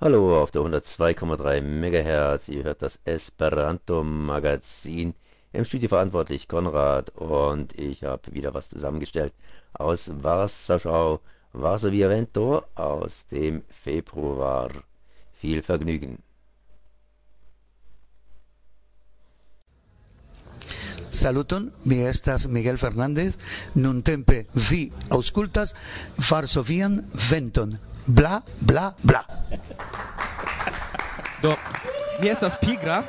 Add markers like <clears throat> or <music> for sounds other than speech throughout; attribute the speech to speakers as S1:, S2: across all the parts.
S1: Hallo auf der 102,3 MHz. Ihr hört das Esperanto Magazin. Im Studio verantwortlich Konrad und ich habe wieder was zusammengestellt aus Wasserschau Varsovia Vento aus dem Februar. Viel Vergnügen.
S2: Saluton, mi estas Miguel Fernández, nuntempe vi auscultas Varsovian Venton. bla bla bla.
S3: Do mi estas pigra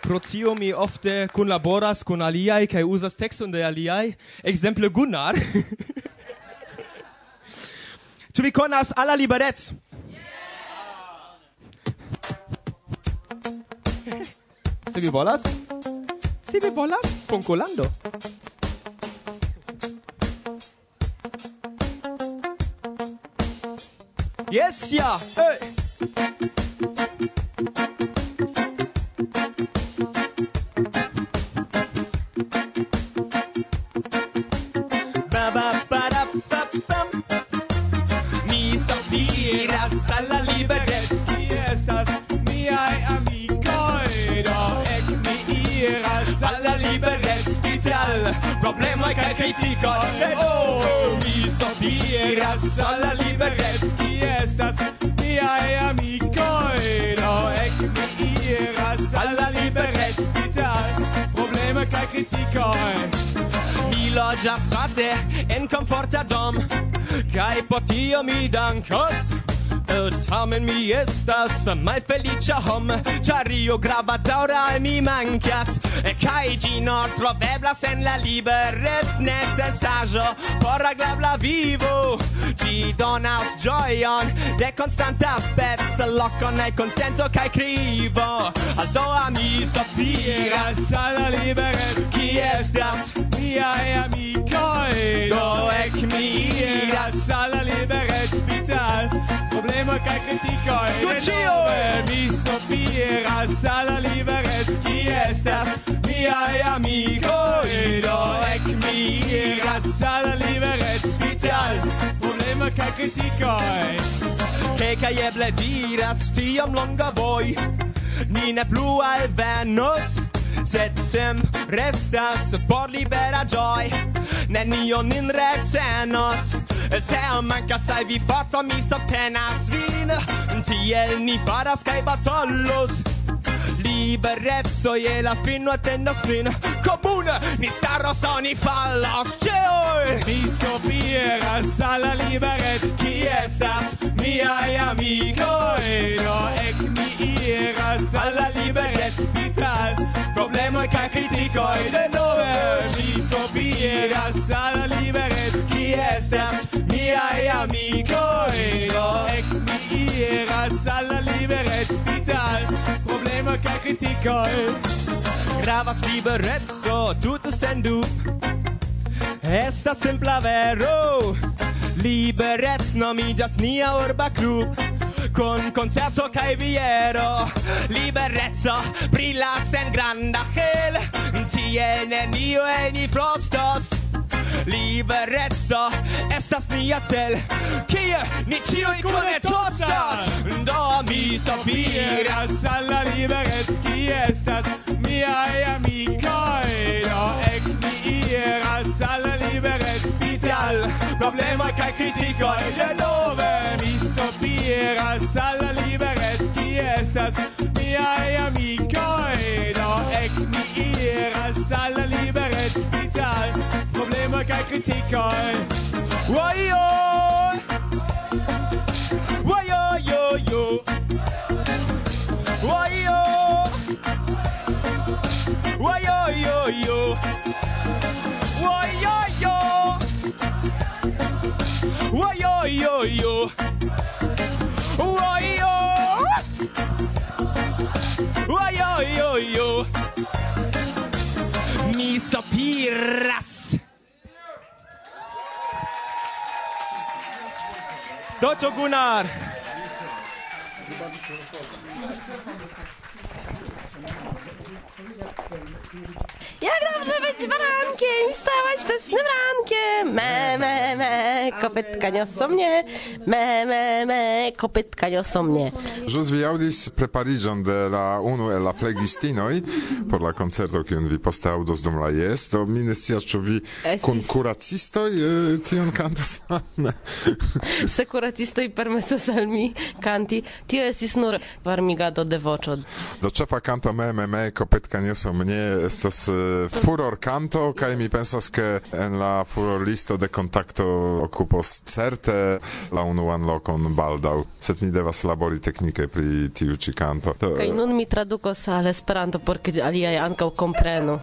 S3: pro tio mi ofte kunlaboras kun aliaj kaj uzas tekston de aliaj, ekzemple Gunnar. <laughs> Ĉu vi konas alla Liberec? Se vi volas? Se vi volas, konkolando. Yes, yeah. Hey. problemai che critica e oh, oh mi so dire alla liberez qui estas mia e amico e no ec mi iras alla liberez vital problema cae critica mi loggia sate en comforta dom kai potio mi dankos. Eh, tamen mi estas malfeliĉa hom ĉar io grava daŭra al mi mankas, kaj ĝi nur troveblas en la liberec necesaĵo por agrabla vivo. Ĝi donas ĝojon de konstanta speco, lokon al kontento kaj krivo. Aldoa mi sopiras al la liberec, ki estas miaj amikoj. Do ek mi iras al la liberec vital, ma kaj kritiko Tučio Mi sopiras al liberec ki estas Miaj amikoj do ek mi iras sala liberec special Problema kaj kritikoj Kaj kaj eble diras tiom longa voj Ni ne plu alvenos sed sem restas por libera joy nenio nin recenos Se mancas al vi foto mi sopenas vin Tiel ni faras kai batolos Liberezzo e la finno attendo sin. Comune ni starro soni fallos ceoi Mi scopiras al liberez Chi estas miai amicoi no ec mi iras sala liberez vital Problemoi ca criticoi de nove. Mi scopiras al liberez Chi estas miai amicoi no ec mi iras sala liberez vital Problema de kritikoj Gravas libereco, tute sendu Esta simpla vero. Liberec nomigas nia urba klub Con concerto cae viero. Liberezzo brilas en granda hel Tiel nenio el ni frostos. Liberezzo estas nia cel Kie ni cioi kune tostas. Do mi sopiras al problema ca kaj de nove mi sopiras al la liberec ki estas? Miaj amikoj do ec mi iras al la liberec spital problemoj kaj kritikoj Why, oh! Docho Gunnar.
S4: Być barankiem, wstawać wczesnym rankiem. Me, me, me, kopytka niosą mnie. Me, me, me, kopytka niosą mnie.
S5: Jus vi audis preparigion de la unu el la flegistinoi por la concerto kiun vi poste audos dum la jes. Do mi ne scias, ĉu vi kun <laughs> kuracistoj eh, tion kantas? Ne.
S4: Securatistoj permesos al mi canti. Tio estis nur varmigado de voĉo.
S5: Do ĉefa kanto me me me kopytka niosą mnie estas eh, furor kanto kaj mi pensas ke en la furorlisto de kontakto okupos certe la unuan lokon baldaŭ sed ni devas labori teknike pri tiu ĉi kanto do,
S4: kaj nun mi tradukos al Esperanto por ke aliaj ankaŭ komprenu.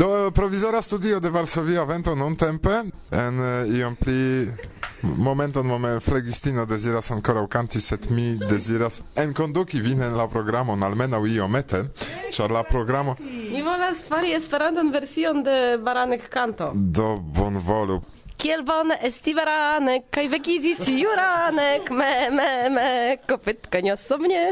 S5: Do provizora studio de Varsovia vento non tempe en eh, iom pli Momenton momen flegistino deziras ankoraŭ kanti, sed mi deziras enkonduki vin en la programon almenaŭ iomete, ĉar la programo
S4: Mi volas fari Esperantan version de Baranek kanto.
S5: Do bonvolu.
S4: Kiel bone esti baranek, kaj vekiĝi ĉiuranek, me, me, me, kopytka niosą mnie.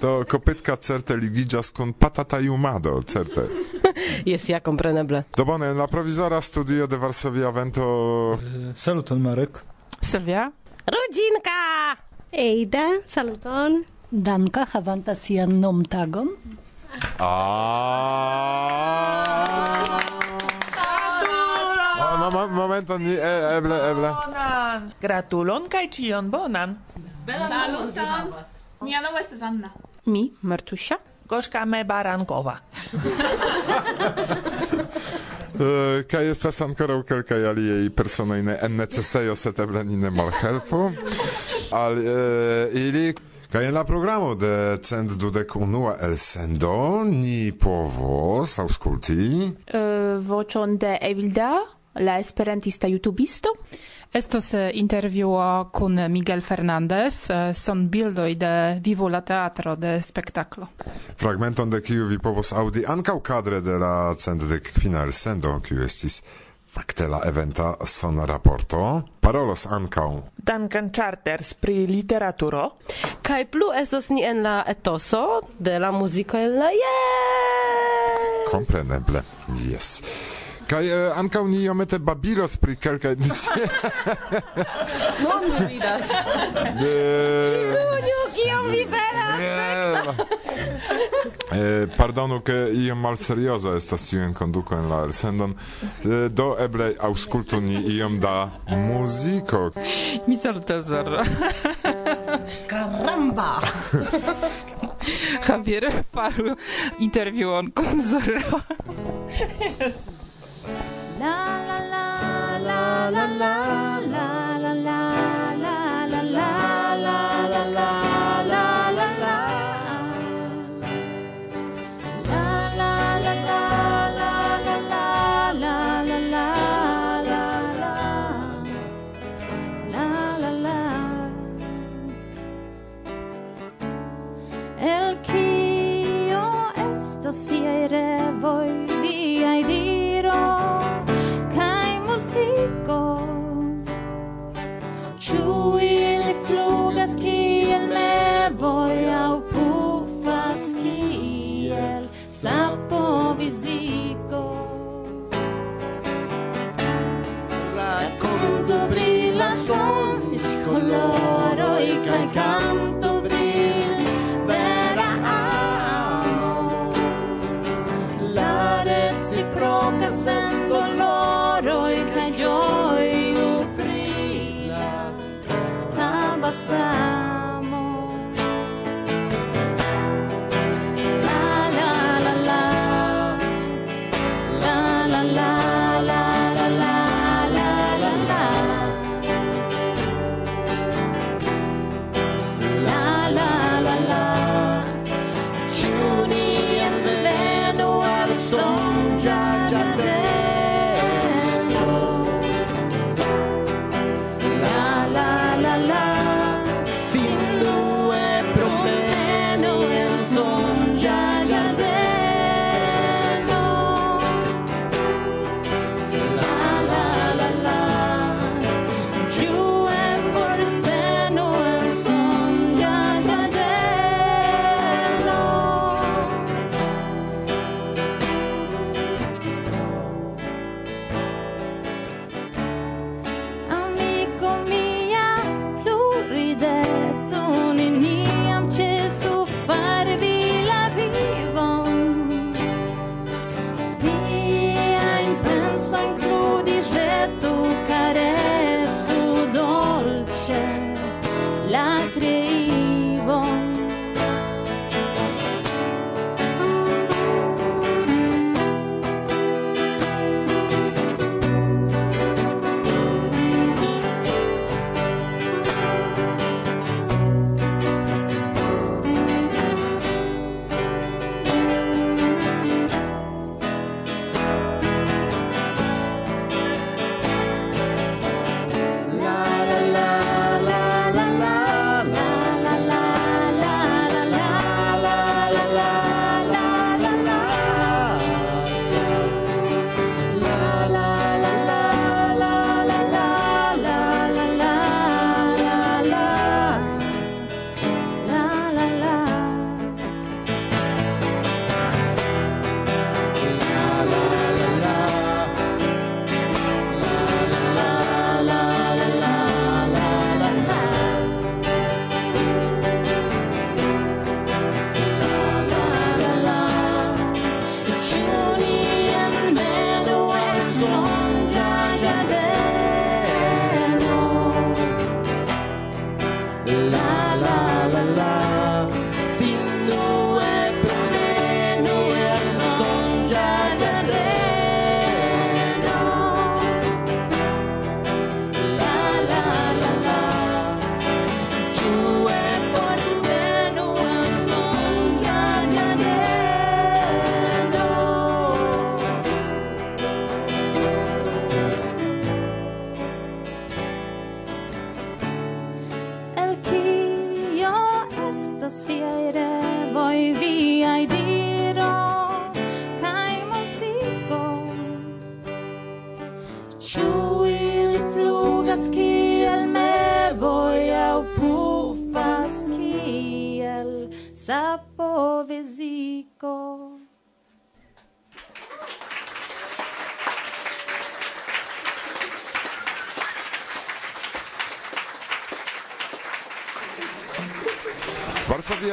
S5: To kopytka certe ligiĝas kun patatajumado, certe. <laughs>
S4: Jest ja kompreneble.
S5: Do bone, la provizora studio de Varsovia vento...
S2: Saluton Marek.
S6: Silvia.
S4: Rodzinka!
S7: Eida, saluton.
S8: Danka, havanta sian nomtagon.
S5: Ah! Momenton, eble, eble.
S6: Bonan! Gratulon kaj ĉion bonan.
S9: Saluton! Mia nomo estas Anna.
S7: Mi, Martusia.
S6: Gośka me barankowa. <laughs>
S5: Kaj estas ankoraŭ kelkaj aliaj personoj ne ennecesejo ne malhelpu al ili Kaj en la programo de cent dudek unua elsendo ni povos aŭskulti
S9: uh, voĉon de Evilda, la esperantista jutubisto.
S6: Estos eh, intervjuo kun Miguel Fernandez, eh, son bildoj de vivo la teatro de spektaklo.
S5: Fragmenton de kiu vi povos aŭdi ankaŭ kadre de la centdek kvina elsendo, kiu estis fakte la eventa son raporto. Parolos ankaŭ
S6: Duncan Charters pri literaturo.
S4: Kaj plu estos ni en la etoso de la muziko en la... Yes!
S5: Kompreneble, yes. Kaj eh, ankaŭ ni iomete babilos pri kelkaj <laughs> de tie.
S4: Nun mi vidas.
S5: De...
S4: Virunio, kiom vi belas.
S5: eh, pardonu, ke iom malserioza estas tiun konduko en la elsendon. Eh, do eble aŭskultu ni iom da muziko.
S6: Mi salutas Zorro.
S8: Caramba!
S6: Javier faru intervjuon kun Zorro. <laughs>
S9: La la la la la la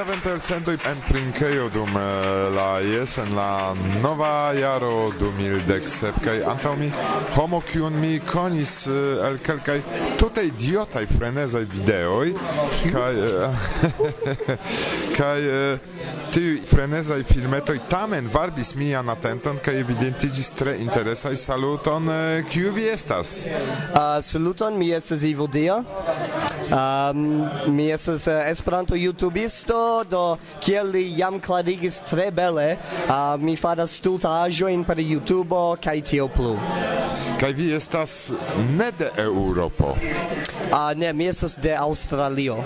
S9: avente el
S5: sendoi en trinkejo dum eh, la yes en la nova jaro 2017 kaj antaŭ mi homo kiun mi konis eh, el kelkaj tute idiotaj eh, <laughs> frenezaj videoj kaj kaj tiu frenezaj filmetoj tamen varbis mian atenton kaj evidentiĝis tre interesaj saluton kiu vi estas?
S10: Uh, saluton mi estas Ivo Dia. Um, mi estas uh, Esperanto YouTubisto, do kiel li jam klarigis tre bele, uh, mi faras stultaĵojn per YouTubo kaj tio plu.
S5: Kaj vi estas ne de Eŭropo?
S10: Uh, ne, mi estas de Aŭstralio.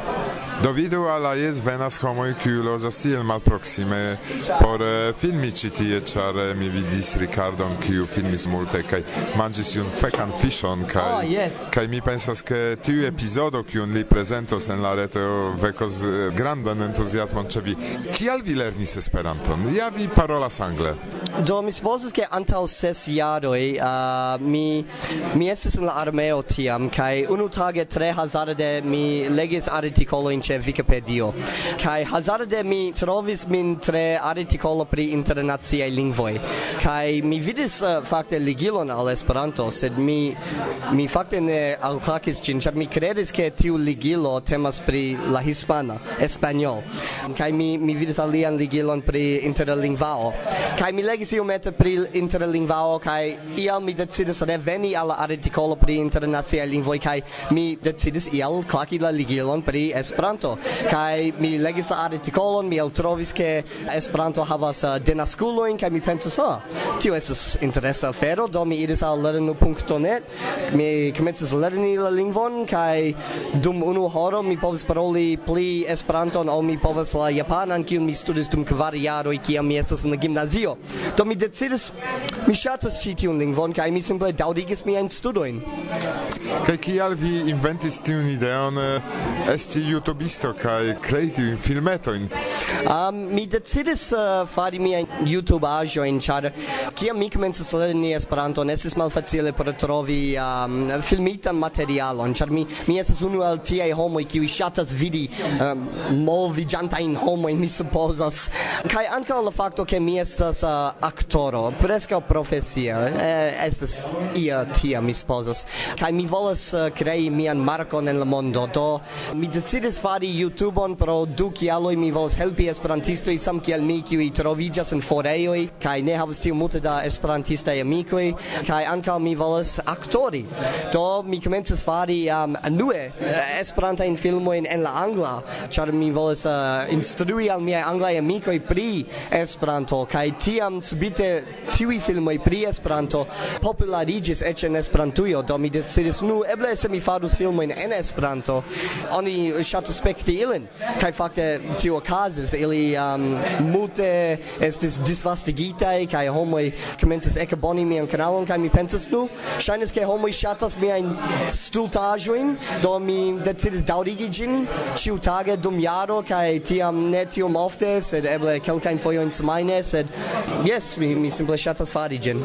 S5: Do vidu alla jes venas homoj kiu loĝas tiel malproksime por eh, filmi ĉi tie, ĉar eh, mi vidis Ricardon kiu filmis multe kaj manĝis iun fekan fiŝon kaj
S10: oh, yes.
S5: kaj mi pensas ke tiu epizodo kiun li prezentos en la reto vekos eh, grandan entuziasmon ĉe vi. Kial vi lernis Esperanton? Ja vi parolas angle.
S10: Do mi supozas ke antaŭ ses jaroj uh, mi mi estis en la armeo tiam kaj unu tage tre hazarde mi legis artikolojn ĉe Wikipedio. Kaj hazarde mi trovis min tre artikolo pri internaciaj lingvoj. Kaj mi vidis uh, fakte ligilon al Esperanto, sed mi mi fakte ne alklakis ĝin, ĉar mi kredis ke tiu ligilo temas pri la hispana, espanol. Kaj mi mi vidis alian ligilon pri interlingvao. Kaj mi legis iomete pri interlingvao kaj ial mi decidis reveni al artikolo pri internaciaj lingvoj kaj mi decidis ial klaki la ligilon pri Esperanto Esperanto kaj mi legis la artikolon mi eltrovis ke Esperanto havas uh, denaskulojn kaj mi pensas ah tio estas interesa afero do mi iris al lernu.net mi komencis lerni la lingvon kaj dum unu horo mi povis paroli pli Esperanton ol mi povas la japanan kiun mi studis dum kvar jaroj kiam mi estas en la gimnazio. Do mi decidis mi ŝatas ĉi tiun lingvon kaj mi simple daŭrigis miajn studojn.
S5: Kaj kial vi inventis tiun ideon eh, esti YouTube registo kaj krei filmetojn?
S10: Um, mi decidis uh, fari miajn YouTube-aĵojn, ĉar kiam mi komencis lerni Esperanton, estis malfacile por trovi um, filmitan materialon, ĉar mi, mi estas unu el tiaj homoj kiuj ŝatas vidi um, moviĝantajn homojn, mi supozas. Kaj ankaŭ la fakto, ke mi estas uh, aktoro, preskaŭ profesia, eh, estas ia tia, mi supozas. Kaj mi volas uh, krei mian markon en la mondo, do mi decidis fari fari YouTube-on pro du kialoj mi volas helpi esperantistoj sam kiel mi kiuj troviĝas en forejoj kaj ne havas tiom multe da esperantistaj amikoj kaj ankaŭ mi volas aktori. Do mi komencis fari um, nue eh, esperantajn filmojn en la angla, ĉar mi volas uh, instrui al miaj anglaj amikoj pri Esperanto kaj tiam subite tiuj filmoj pri Esperanto populariĝis eĉ en Esperantujo, do mi decidis nu eble se mi farus filmojn en Esperanto, oni ŝatus respekti ilin kaj fakte tio okazis ili um, multe estis disvastigitaj kaj homoj komencis ekaboni mian kanalon kaj mi pensas nu ŝajnas ke homoj ŝatas miajn stultaĵojn do mi decidis daŭrigi ĝin ĉiutage dum jaro kaj tiam ne tiom ofte sed eble kelkajn fojojn semajne sed jes mi, mi simple ŝatas fari ĝin.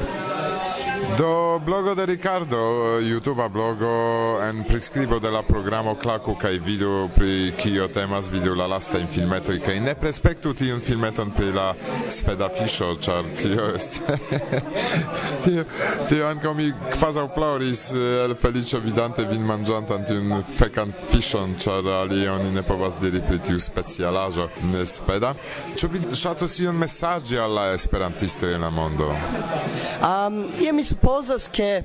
S5: Do blogo de Ricardo, eh, YouTube blogo en priskribo de la programo Klaku kaj vidu pri kio temas vidu la lasta in filmetoj kaj ne prespektu tiun filmeton pri la sveda fiŝo ĉar tio est <laughs> tio tio ankaŭ mi kvazaŭ ploris eh, el feliĉo vidante vin manĝantan tiun fekan fiŝon ĉar alie oni ne povas diri pri tiu specialaĵo sveda. Ĉu vi ŝatus iun mesaĝi al la esperantistoj en la mondo?
S10: Um, ja mi supozas ke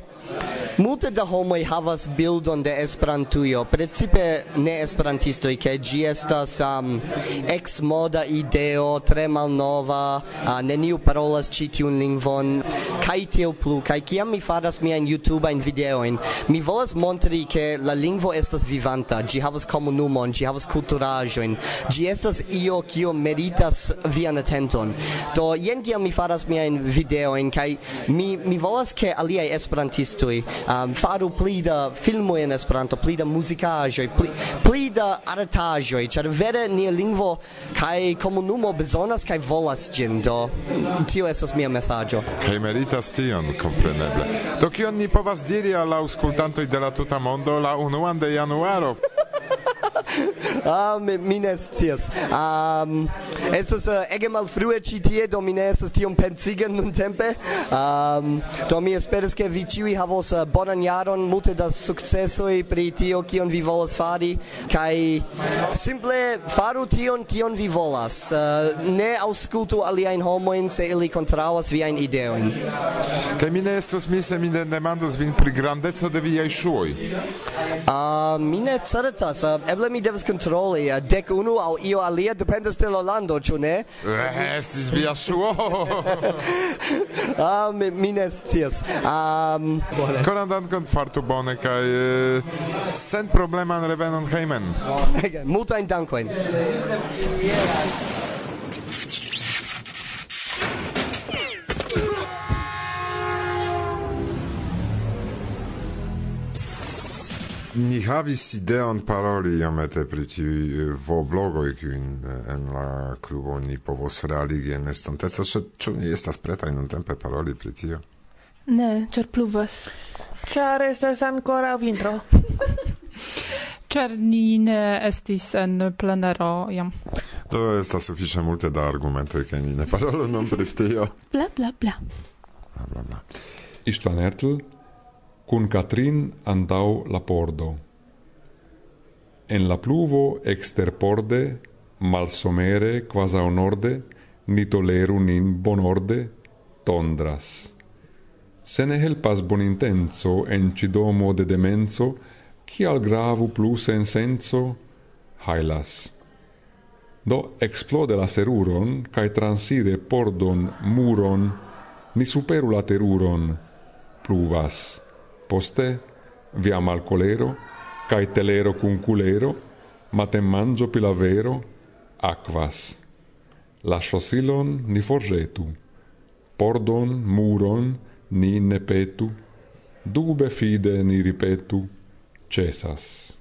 S10: multe da homoj havas bildon de Esperantujo precipe ne esperantisto artistoi ke ĝi estas um, ex moda ideo tre malnova uh, neniu parolas ĉi tiun lingvon kaj tiel plu kaj kiam mi faras miajn jutubajn videojn mi volas montri ke la lingvo estas vivanta ĝi havas komunumon ĝi havas kulturaĵojn ĝi estas io kio meritas vian atenton. Do jen kiam mi faras miajn videojn kaj mi mi volas ke aliaj esperantistoj um, faru pli da filmoj en Esperanto pli da muzikaĵoj pli pli da artaĵoj, ĉar vere nia lingvo kaj komunumo bezonas kaj volas ĝin, do tio estas mia mesaĝo.
S5: Kaj meritas tion, kompreneble. Do kion ni povas diri al aŭskultantoj de la tuta mondo la unuan de januaro?
S10: Ah, mi, mi ne scias. Um, estas uh, eh, ege malfrue ĉi tie, do mi ne estas tiom pensiga nuntempe. Um, do mi esperas ke vi ĉiuj havos uh, bonan jaron, multe da sukcesoj pri tio kion vi volas fari kaj simple faru tion kion vi volas. Uh, ne aŭskultu aliajn homojn se ili kontraŭas viajn ideojn.
S5: Kaj mi ne estas mi se mi ne demandas vin pri grandeco de viaj ŝuoj.
S10: Uh, mi ne certas. Uh, eble mi devas kontroli paroli eh, dec unu au io alia dependas de la lando, ĉu ne?
S5: Estis via ŝuo. <laughs>
S10: ah, mi, mi ne scias. Um,
S5: Koran dankon fartu bone kaj uh, eh, sen probleman revenon hejmen.
S10: Oh, Multajn dankojn.
S5: Ni havis ideon paroli iomete pri tiuj eh, voblogoj, kiujn eh, en la klubo ni povos realigi en estonteco, sed ĉu ni estas pretaj nuntempe paroli pri tio?
S11: Ne, ĉar pluvas.
S12: Ĉar estas ankoraŭ vintro. <laughs>
S6: Ĉar ni ne estis en plenero jam.
S5: Do estas sufiĉe multe da argumentoj, ke ni ne parolu nun pri tio.
S11: Bla bla bla.
S5: Bla bla bla.
S13: Istvan Ertl cun Catrin andau la pordo. En la pluvo exterporde, malsomere quasau norde, ni toleru nin bonorde, tondras. Se ne helpas bonintenso en cidomo de demenso, cial gravu plus en senso, hailas. Do explode la seruron, cae transire pordon, muron, ni superu la teruron, pluvas. Poste via malcolero, cae telero cum culero, matem mangio pilavero, aquas. La sosilon ni forgetu, pordon, muron, ni ne petu, dube fide ni ripetu, cesas.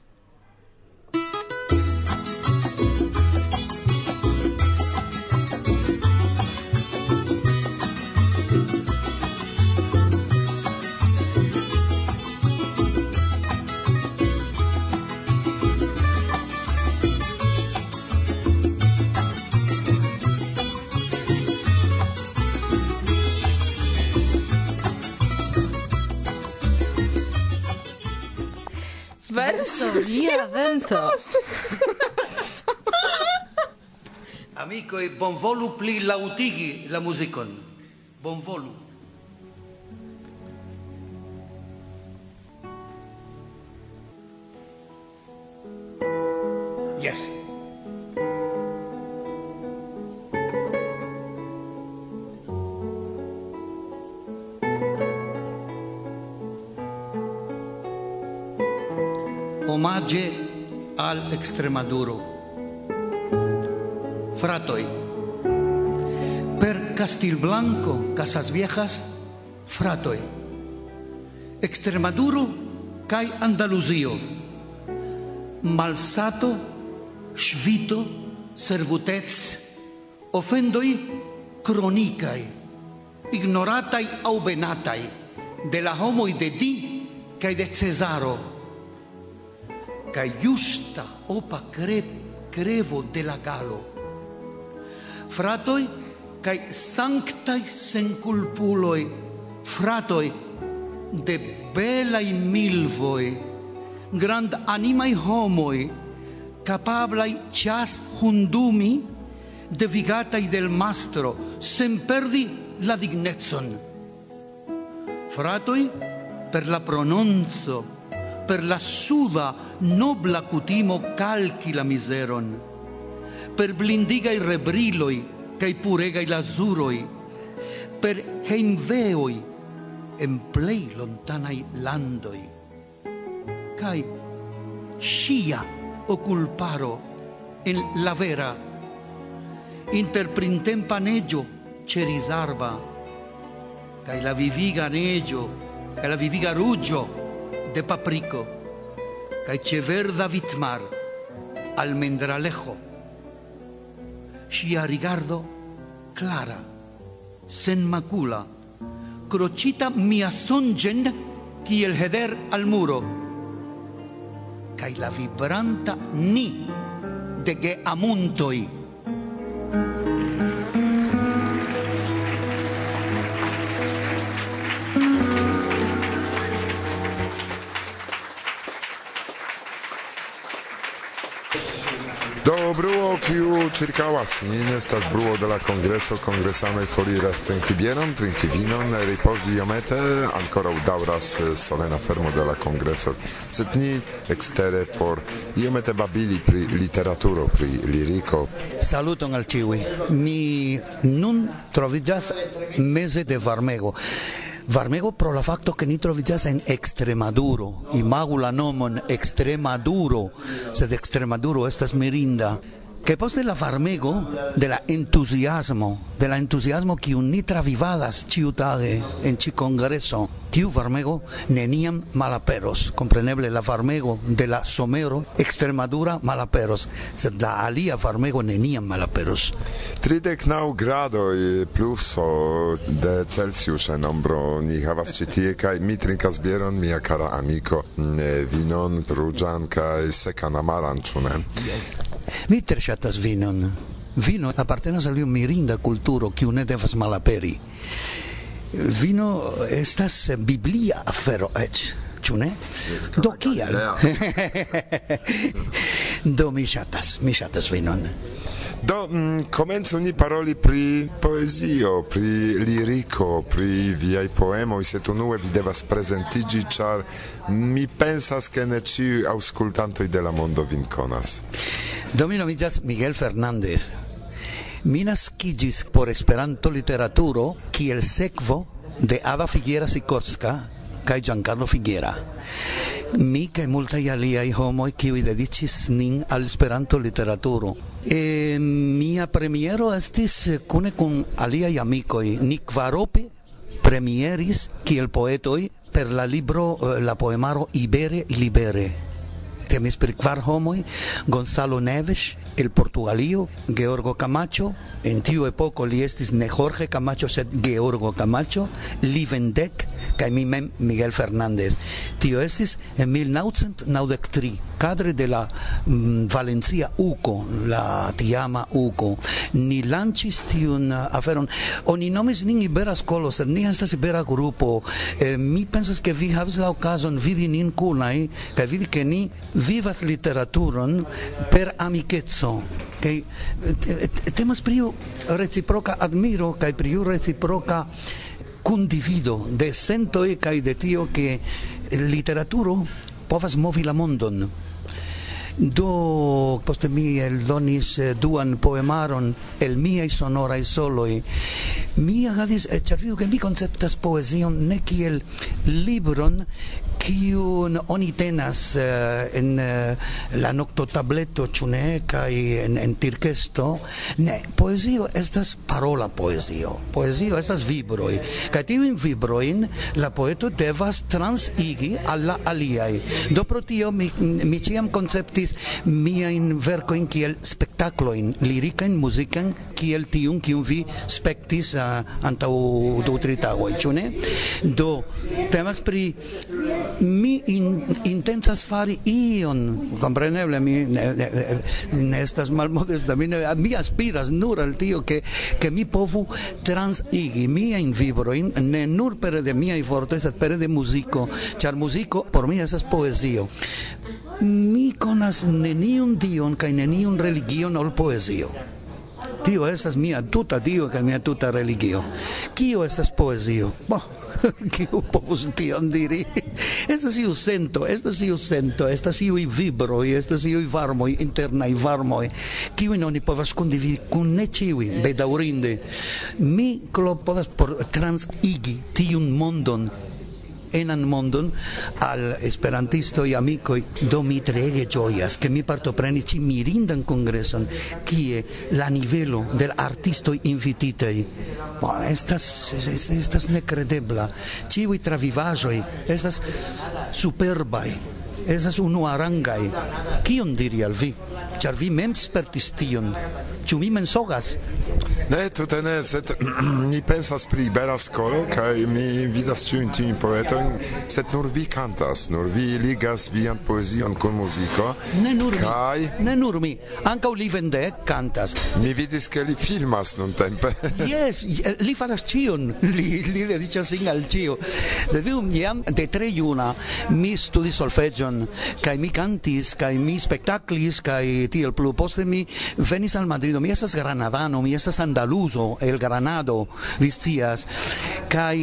S11: Via <laughs> vento. <laughs>
S2: Amikoj, bonvolu pli laŭtigi la muzikon. Bonvolu. Yes. omaggio al Extremaduro. Fratoi, per Castilblanco, Casas Viejas, fratoi. Extremaduro, cai Andalusio. Malsato, svito, servutez, offendoi cronicai, ignoratai au benatai, de la homo de di, cae de Cesaro. Cesaro. ca justa opa cre, crevo de la galo. Fratoi, kai sanctai senculpuloi, fratoi, de belai milvoi, grand animai homoi, capablai cias hundumi, devigatai del mastro, sem perdi la dignetson. Fratoi, per la prononzo per la suda nobla cutimo calchi la miseron, per blindigai rebriloi cae puregai lazuroi, per heimveoi en plei lontanai landoi, cae scia oculparo en la vera, inter printempa neggio cerisarba, cae la viviga neggio, cae la viviga ruggio, de Paprico, Caicheverda Vitmar, Almendralejo, Rigardo, Clara, Senmacula, Crochita Miasungen, el Heder al muro, Cai la vibranta ni de que amuntoi.
S5: circaŭas nin estas bruo de la kongreso kongresanoj foriras trinki bienon trinki vinon ripozi iomete ankoraŭ daŭras eh, solena fermo de la kongreso sed ni ekstere por iomete babili pri literaturo pri liriko.
S2: Saluton al ĉiuj. Mi nun troviĝas meze de varmego. Varmego pro la facto che ni trovigas en Extremaduro, imagu la nomon Extremaduro, sed Extremaduro estas mirinda. Que poste la varmego de la entusiasmo, de la entusiasmo kiu ni travivadas ĉiutage en ĉi kongreso, tiu varmego neniam malaperos. Compreneble la varmego de la somero Extremadura malaperos, sed la alia varmego neniam malaperos.
S5: 39 gradoj pluso de Celsius en ombro ni havas ĉi tie kaj mi trinkas bieron, mia kara amiko, vinon ruĝan kaj sekan amaran, ĉu ne?
S2: Mi tre ŝatas vinon. Vino apartenas al iu mirinda kulturo kiu ne devas malaperi. Vino estas biblia afero eĉ, ĉu ne? Do kial? <laughs> Do mi ŝatas, mi ŝatas vinon.
S5: Do, mm, komencu ni paroli pri poezio, pri lirico, pri viai poemoi, set unue vi devas presentigi, char mi pensas che ne ciu auscultantoi de la mondo vin conas.
S2: Do mi nomigas Miguel Fernandez. Mi nascigis por Esperanto literaturo kiel sekvo de Ada Figueras Sikorska kaj Giancarlo Figuera. Mi kaj multaj aliaj homoj kiuj dediĉis nin al Esperanto literaturo. E, mia premiero estis kune kun aliaj amikoj. Ni kvarope premieris kiel poetoj per la libro eh, la poemaro Ibere Libere temis per kvar homoj, Gonzalo Neves el Portugalio, Georgo Camacho, en tiu epoko li estis ne Jorge Camacho sed Georgo Camacho, Livendek kaj mi mem Miguel Fernández. Tio estis en 1993 cadre de la mm, Valencia UCO, la tiama UCO. Ni lancis tiun uh, aferon. Oni nomis nin Ibera Skolo, sed ni estas Ibera Grupo. Eh, mi pensas ke vi havis la okazon vidi nin kunaj kaj vidi ke ni vivas literaturon per amicetso kaj temas pri reciproka admiro kaj pri reciproka kundivido de sentoj kaj de tio ke literaturo povas movi la mondon. Do poste mi eldonis eh, duan poemaron el miaj sonoraj soloj. Mi agadis eh, ĉar vidu ke mi konceptas poezion ne kiel libron kiun oni tenas uh, en uh, la nocto tableto cune kai en en tirkesto? Ne poezio estas parola poezio. Poezio estas vibroi kaj tiujn vibrojn la poeto devas transigi al la aliaj. Do pro tio mi mi ĉiam konceptis miajn verkojn kiel spektaklojn lirikajn muzikan kiel tiun kiun vi spektis uh, antaŭ du tri tagoj ĉu ne? Do temas pri mi in, intensas fari ion, compreneble mi ne, ne, ne estas malmodesta, mi, ne, mi aspiras nur al tio che, che mi povu transigi invibro in ne nur per de miaj vortoj, sed per de musico char musico por mi esas poesio Mi conas neniun dion kai neniun religion ol poesio Tio estas mia tuta dio kaj mia tuta religio. Kio estas poezio? Bo, <laughs> kiu povus tion diri? Estas iu sento estas iu sento estas iuj vibroj estas interna varmoj internaj varmoj kiujn oni povas kundivi kun ne ĉiuj bedaŭrinde mi klopodas por transigi tiun mondon enan mondon al esperantistoj amico do mi trege gioias che mi partoprenis ĉi mirindan kongreson kie la nivelo del artisto artistoj invititaj bon, estas estas nekredebla ĉiuj travivaĵoj estas superbai esas unuarangai. Kion diri al vi? Ĉar vi mem spertis tion. Ĉu mi mensogas?
S5: Ne, tute ne, sed <clears throat> mi pensas pri bela Skolo kaj mi vidas ĉiujn tiujn poetojn, sed nur vi kantas, nur vi ligas vian poezion kun muziko.
S2: Ne nur
S5: kaj...
S2: mi, ne nur mi, ankaŭ li Vendek kantas.
S5: Mi vidis ke li filmas nuntempe. <laughs>
S2: Jes, li faras ĉion, li, li dediĉas sin al ĉio. Sed vidu, jam de tre juna mi studis solfeĝon Milan kaj mi kantis kaj mi spektaklis kaj tiel plu poste mi venis al Madrido. Mi estas granadano mi estas andaluzo el Granado vi scias. Kaj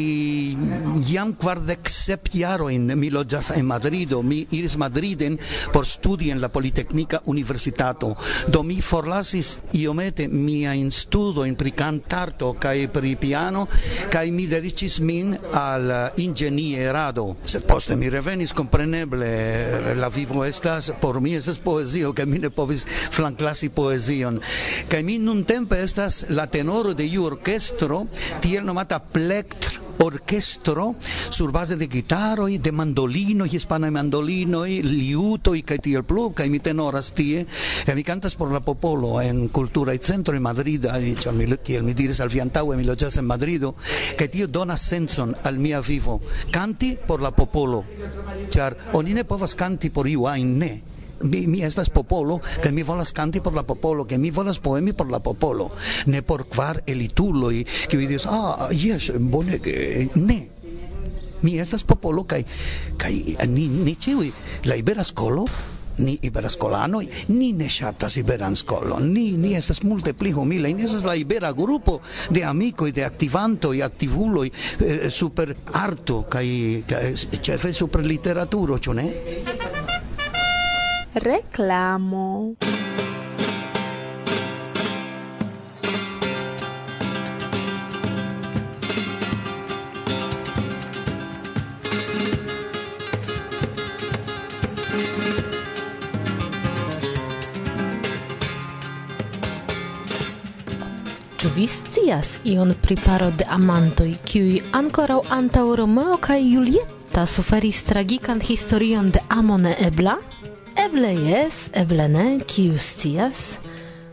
S2: jam kvardek sep jarojn mi loĝas en Madrido. Mi iris Madriden por studi en la Politeknika Universitato. Do mi forlasis iomete miajn studojn pri kantarto kaj pri piano kaj mi dediĉis min al inĝenierado. Sed poste mi revenis kompreneble la vivo estas por mi estas poezio kaj mi ne povis flanklasi poezion. Kaj mi nuntempe estas la tenoro de iu orkestro tiel nomata plektr orchestro sur base de gitaroi, de mandolino, hispana mandolino, liuto y kaj tiel plu, kaj mi tenoras tie, e mi cantas por la popolo en cultura y centro en Madrid, y ĉar mi kiel mi diris al fiantau e mi loĝas en Madrido, kaj tio dona senson al mia vivo, canti por la popolo, char oni ne povas canti por iu ajn ne mi, mi estas popolo, che mi volas kanti por la popolo, che mi volas poemi por la popolo, ne por kvar elituloi ki vi diras, ah, ah, jes, bonege, ne, mi estas popolo kai kai ni ni ĉiuj la ibera skolo ni iberascolanoi, ni ne shatas iberan scolon, ni, ni estas multe pli humile, ni estas la ibera grupo de amico de activanto e activulo eh, super arto, kai chefe eh, super literaturo, cio ne?
S9: reclamo.
S11: Ĉu vi scias ion pri paro de amantoj, kiuj ankoraŭ antaŭ Romeo kaj Julieta suferis tragikan historion de amo neebla? Eble jes, eble ne, kiu scias?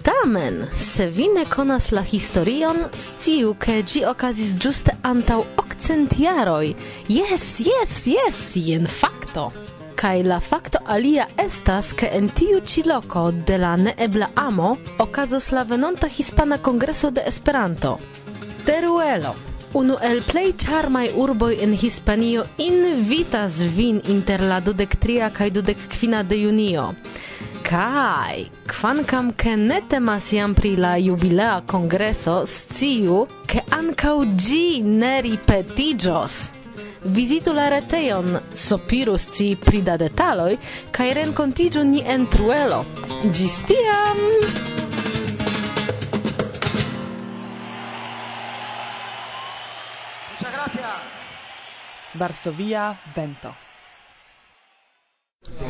S11: Tamen, se vi ne konas la historion, sciu, ke ĝi okazis ĝuste antaŭ okcent jaroj. Jes, jes, jes, jen fakto! Kaj la fakto alia estas, ke en tiu ĉi loko de la neebla amo okazos la venonta Hispana Kongreso de Esperanto. Teruelo! Unu el plej charmaj urboj en Hispanio invitas vin inter la dudek tria kaj dudek kvina de junio. Kaj, kvankam ke ne temas jam pri la jubilea kongreso, sciu, ke ankaŭ ĝi ne ripetiĝos. Vizitu la retejon Sopirus pri prida detaloj kaj renkontiĝu ni en Truelo. Ĝis tiam!
S12: Varsovia vento.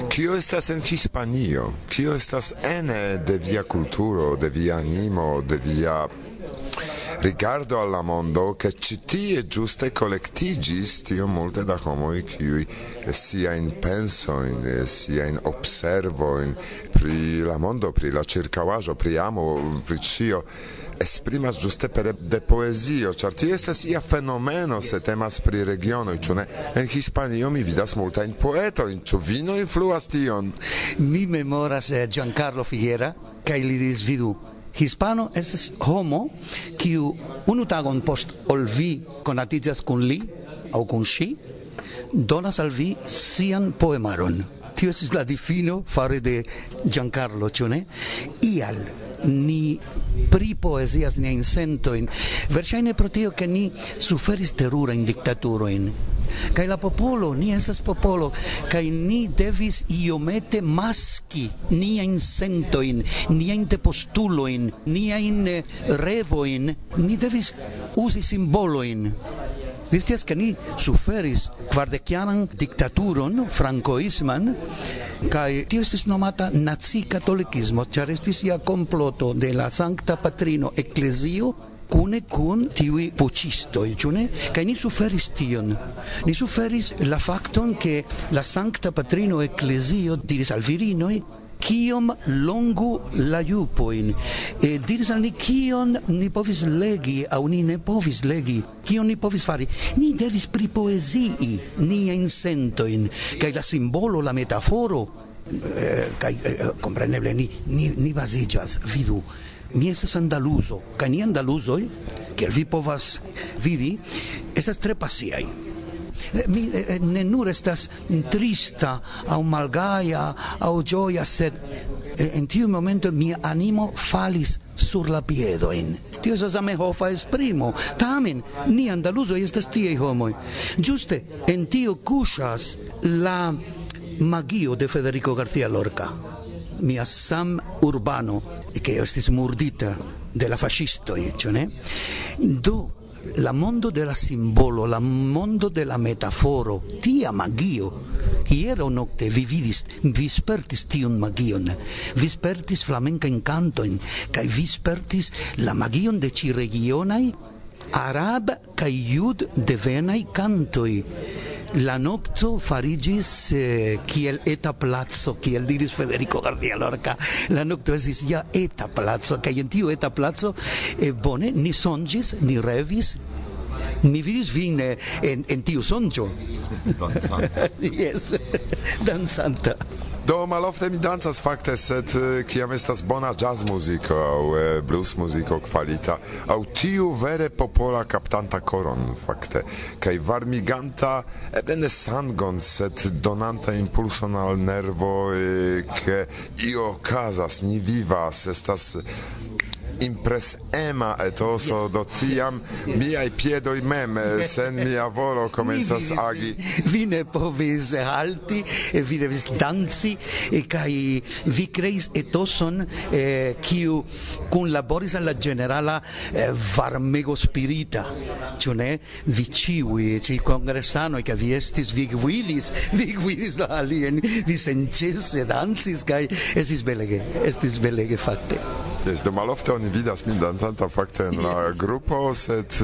S5: Kio estas en Hispanio? Kio estas ene de via kulturo, de via animo, de via rigardo alla mondo che ci tie giuste collectigis tio multe da homoi qui sia in penso in sia in observo in pri la mondo pri la circavaggio pri amo pri cio esprimas ĝuste per de poezio, char tio estas ia fenomeno se temas pri regionoi, ĉu ne? En Hispanio mi vidas multajn poetojn, ĉu vino influas tion?
S2: Mi memoras eh, Giancarlo Figuera kaj li diris vidu Hispano es homo kiu unu tagon post ol vi konatiĝas kun li aŭ kun ŝi donas al vi sian poemaron. Tio estis la difino fare de Giancarlo, ĉu ne? Ial ni pripoezias niajn sentojn verŝajne pro tio ke ni suferis terurajn diktaturojn kaj la popolo ni estas popolo kaj ni devis iomete maski niajn sentojn niajn depostulojn niajn eh, revojn ni devis uzi simbolojn Vi scias ni suferis kvardekjaran diktaturon francoisman kaj tio estis nomata naci katolikismo ĉar estis ja komploto de la Sankta Patrino Eklezio cune cun tiui pocistoi, ciune? Cai ni suferis tion. Ni suferis la facton che la Sancta Patrino Ecclesio diris al virinoi kiom longu la jupoin e diris al ni kion ni povis legi au ni ne povis legi. Kion ni povis fari? Ni devis pri poezii ni insentoin. Kaj la simbolo la metaforo eh, kaj eh, eh, compreneble ni ni, ni baziĝas vidu mi estas andaluzo, kaj ni andaluzoj, kiel vi povas vidi, estas tre pasiaj. Eh, mi eh, eh, ne nur estas trista aŭ malgaja aŭ ĝoja, sed en tiu momento mia animo falis sur la piedojn. Tio estas Zamenhofa esprimo. Tamen ni andaluzoj estas tiaj homoj. Ĝuste en tio kuŝas la magio de Federico García Lorca. mia sam urbano e che è stis murdita della fascisto e cioè do la mondo della simbolo la mondo della metaforo tia magio Hiero nocte vi vidis, vi spertis tiun magion, vi spertis flamenca incantoin, cae vi spertis la magion de ci regionai arab kaj jud devenai cantoi. La nocto farigis eh, kiel eta plazzo, kiel diris Federico García Lorca. La nocto esis ja eta plazzo, kaj en tiu eta plazzo, eh, bone ni songis, ni revis, mi vidis vin eh, en, en tiu sonĝo.
S5: Dancanta. <laughs>
S2: yes, dancanta.
S5: Do malofte mi dancas fakte, sed kiam estas bona jazz muziko aŭ blues muziko kvalita, aŭ tiu vere popola kaptanta koron fakte kaj varmiganta eble ne sangon, sed donanta impulson al nervo ke io okazas, ni vivas, estas impresema etoso do tiam miai piedoi mem eh, sen mia volo comenzas agi.
S2: vi. Ne povis halti e vi devis danci eh, e kai vi creis etoson eh, kiu kun laboris alla generala eh, varmego spirita. Ĉu ne? Vi ĉiuj congressano e ke vi estis vi gvidis <laughs> vi gvidis la alien vi senĉese dancis kai estis belege estis belege fakte.
S5: Yes, do malofte oni vidas min dancanta fakte en la grupo, sed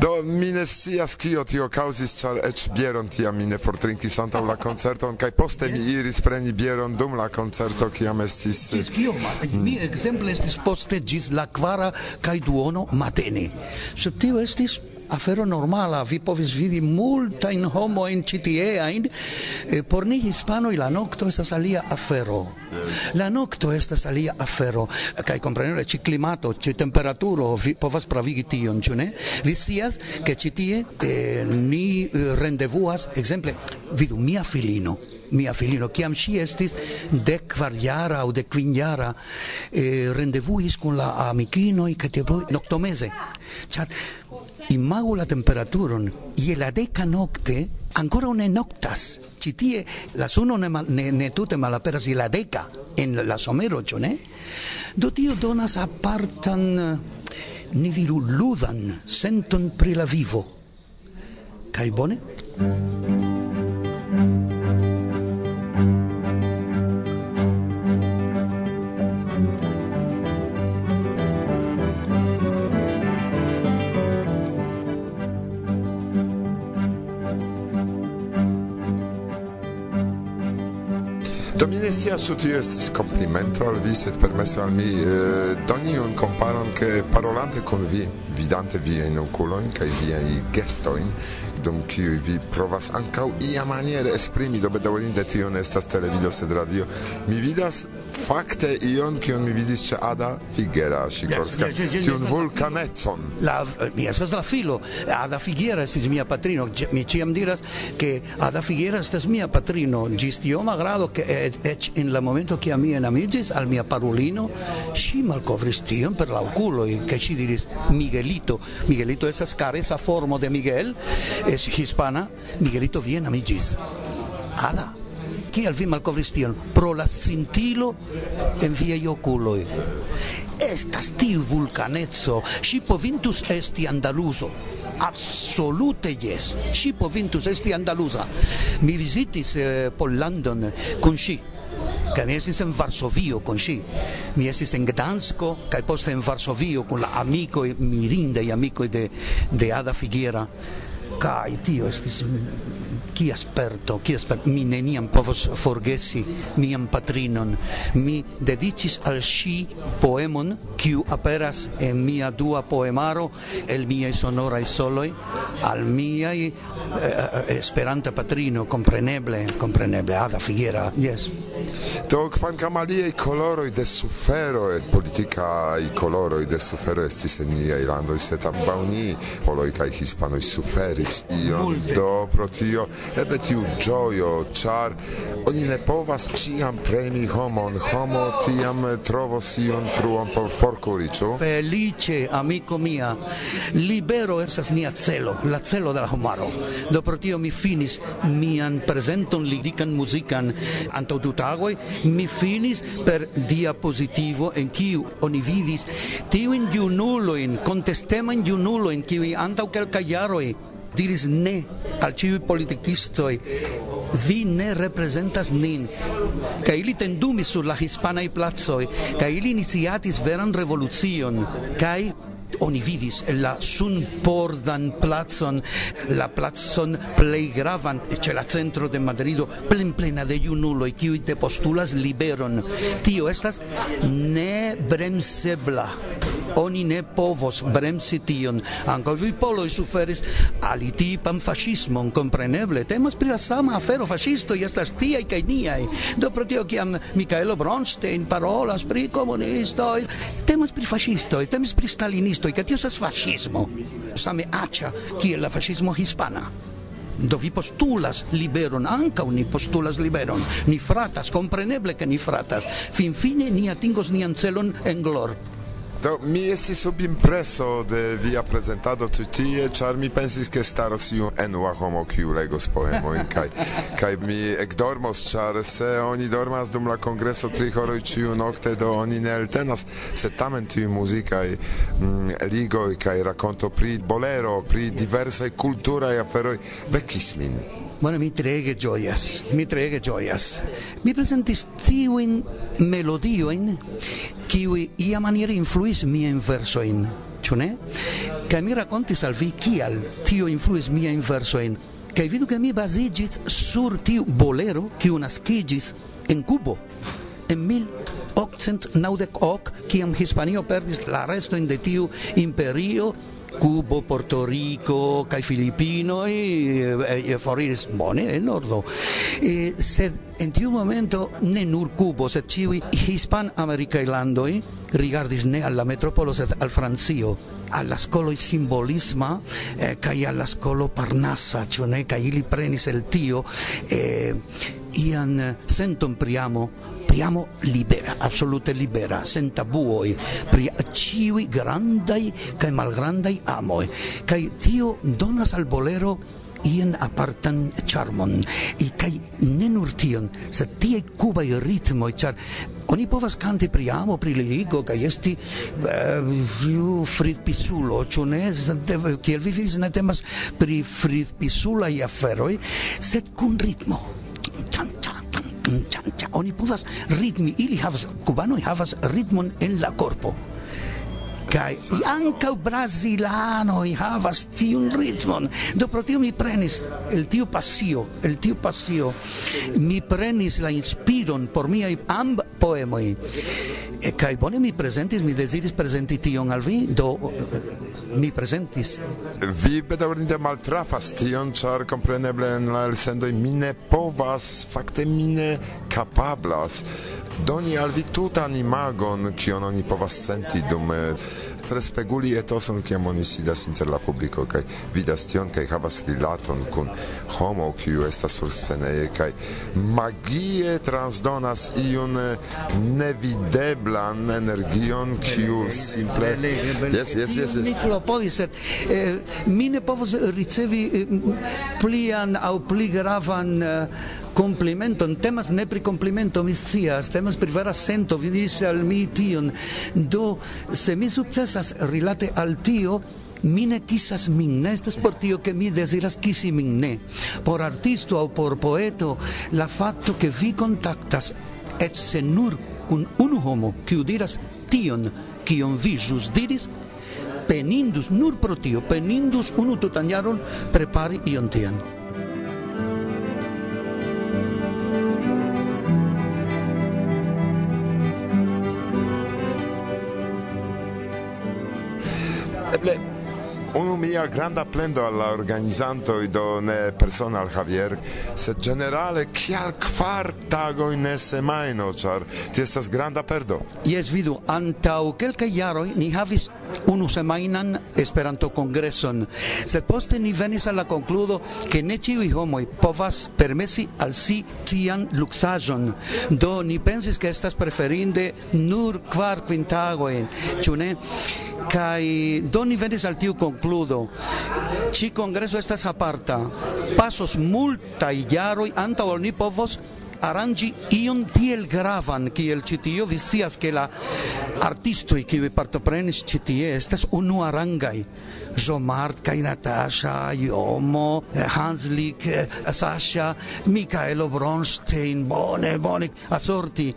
S5: Do mi ne scias kio tio kaŭzis, ĉar eĉ bieron tiam mi ne fortrinkis antaŭ la <laughs> koncerton kaj poste mi iris preni bieron dum la koncerto kiam estis eh,
S2: Ĝis kio, mm. Mi ekzemple estis poste ĝis la kvara kaj duono matene. Sed tio estis afero normala, vi povis vidi multa in homo in citie ain, eh, por ni hispanoi la nocto estas alia afero. La nocto estas alia afero, kai comprenere, ci climato, ci temperaturo, vi povas pravigi tion, ĉu ne? Vi scias, ke ĉi tie eh, ni eh, rendevuas, ekzemple, vidu, mia filino, mia filino, kiam ŝi estis dek kvarjara aŭ dek kvinjara, eh, rendevuis kun la amikinoj kaj tiel noktomeze, ĉar imagu la temperaturon je la deca nocte ancora ne noctas. Chitie tie la suno ne, ne, ne tute malaperas la deca en la somero ĉu ne? Do tio donas apartan eh, ni diru ludan senton pri la vivo. Kaj bone?
S5: scias ĉu tio estis komplimento al vi, sed permesu al mi eh, doni un komparon ke parolante kun vi, vidante viajn okulojn kaj viajn gestojn, dum kiuj vi provas ankaŭ iamaniere esprimi, do bedaŭrinde tio ne estas televido, sed radio. Mi vidas fakte ion, kion mi vidis ĉe Ada Figera Sikorska,
S2: yes, yes, yes,
S5: tiun vulkanecon.
S2: La, mi estas la filo. Ada Figera estis mia patrino. Mi ĉiam diras, ke Ada Figera estas mia patrino, ĝis tioma grado, ke eĉ en el momento que a mí en al mia parolino, si malcovristían per l'auculo, y que si diris Miguelito, Miguelito esas caras a forma de Miguel, es hispana, Miguelito viene Amiges. Ada, que al fin malcovristían, pro la scintilo en via oculoi. Eh. Estas tiu vulcanezzo, si povintus esti andaluso, absolute yes. Si povintus esti andalusa. Mi visitis eh, Pollandon con si kaj mi estis en Varsovio con si Mi estis en Gdansko kaj poste en Varsovio con la amikoj mirindaj amikoj de de Ada Figuera. Kaj tio estis kia sperto, kia sperto, mi neniam povos forgesi mian patrinon. Mi dedicis al si poemon, kiu aperas en mia dua poemaro, el miei sonorai soloi, al miei eh, eh, eh esperanta patrino, compreneble, compreneble, ah, Ada Figuera, yes.
S5: Do kvankam aliaj koloroj de sufero, politikaj koloroj de sufero estis en niaj landoj, sed ambaŭ ni, poloj kaj hispanoj suferis ion, do pro tio eble tiu ĝojo ĉar oni ne povas ĉiam premi homon. Homo tiam trovos ion truon por forkuri ĉu
S2: feliĉe amiko mia libero estas nia celo la celo de la homaro. Do pro tio mi finis mian prezenton lirikan muzikan. Antaŭ du tagoj mi finis per diapositivo en kiu oni vidis tiujn junulojn kontestemajn junulojn kiuj antaŭ kelkaj jaroj diris ne al ĉiuj politikistoj vi ne representas nin. Kaj ili tendumis sur la hispanaj placoj kaj ili iniciatis veran revolucion kaj oni vidis la sunpordan placon, la placon plej gravan ĉe la centro de Madrido, plen plena de junuloj kiuj depostulas liberon. Tio estas nebremsebla. Oni ne povos bremsi tion. Ankaŭ vi poloj suferis alitipan faŝismon, kompreneble. Temas pri la sama afero faŝistoj estas tiaj kaj niaj. Do pro tio kiam Mikaelo Bronstein parolas pri komunistoj, temas pri faŝistoj, temas pri stalinistoj esperantistoj, ke tio estas fascismo, same aĉa kiel la fascismo hispana. Do vi postulas liberon, ankaŭ ni postulas liberon. Ni fratas, kompreneble ke ni fratas. Finfine ni atingos nian celon en glor.
S5: Do mi estis sub impreso de via presentado ĉi tie, ĉar mi pensis ke staros iu enua homo kiu legos poemojn <laughs> kaj kaj mi ekdormos, ĉar se oni dormas dum la kongreso tri horoj ĉiu nokte do oni ne eltenas, se tamen tiuj muzikaj mm, ligoj kaj rakonto pri bolero, pri diversaj kulturaj aferoj vekis min.
S2: Bueno, mi trege gioias, mi trege gioias. Mi presentis tiuin melodioin kiui ia maniere influis miajn versojn, ĉu ne? Kaj mi rakontis al vi kial tio influis miajn versojn. Kaj vidu ke mi bazigis sur tiu bolero kiu naskiĝis en Kubo en 1890 kiam Hispanio perdis la restojn de tiu imperio Cubo, Portorico, kai Filipino eh, eh, e, foriris bone en nordo. E, sed en tiu momento ne nur Cubo, sed ciui hispan America landoi rigardis ne al la metropolo sed al Francio alla scolo simbolisma eh, kai alla scolo parnassa cioè ne kai ili prenis el tio eh, ian senton priamo parliamo libera, assolute libera, senza tabuoi, pri ciui grandai cae malgrandai amoi, cae tio donas al bolero ien apartan charmon, i kai ne nur tion, sed tiei cubai ritmoi, char Oni povas canti pri amo, pri lirigo, kai esti eh, uh, frit pisulo, ĉu ne? Kiel vi vidis, ne temas pri frit pisulaj aferoi sed kun ritmo. chan chan oni povas ritmi ili havas kubanoj havas ritmon en la korpo. Kai ankaŭ brazilanoj havas tiun ritmon. Do pro tio mi prenis el tiu pasio, el tiu pasio mi prenis la inspiron por miaj amb poemoj. E kai bone mi prezentis, mi deziris prezenti tion al vi, do eh, mi prezentis.
S5: Vi bedaŭrinde maltrafas tion, ĉar kompreneble en la elsendoj mi ne povas, fakte mi ne kapablas doni al vi tutan imagon, kion oni povas senti dum respeguli etoson kiam oni sidas inter la publiko kaj vidas tion kaj havas rilaton kun homo kiu estas sur sceneje kaj magie transdonas iun eh, nevideblan energion kiu simple yes yes yes
S2: mi klopodis sed eh, eh, mi ne povos ricevi plian aŭ pli gravan complimenton, temas ne pri complimento, mi scias, temas pri vera sento, vi diris al mi tion. Do, se mi successas rilate al tio, mi ne kisas min, ne estas por tio che mi desiras kisi min, ne. Por artisto au por poeto, la fakto che vi contactas, et se nur un unu homo qui diras tion kion vi jus diris, penindus nur pro tio, penindus unu tutan jaron prepari ion tian.
S5: eble Unu mia granda plendo al la organizanto do ne persona al Javier, se generale kial kvar tago in semaino, ĉar ti estas granda perdo.
S2: Jes vidu, antaŭ kelkaj jaroj ni havis unu semajnan Esperanto kongreson, sed poste ni venis al la konkludo ke ne ĉiuj homoj povas permesi al si tian luksaĵon. Do ni pensis ke estas preferinde nur kvar kvin tagojn, ĉu ne? kai doni venis al tiu concludo. Ci congreso estas aparta. Pasos multa iaroi anta ol ni povos arangi ion tiel gravan kiel ĉi tio. Vi scias ke la artistoj kiuj partoprenis ĉi tie estas unuarangaj. Jomart kaj Natasha, Jomo, Hanslik, Sasha, Mikaelo Bronstein, bone, bone, assorti.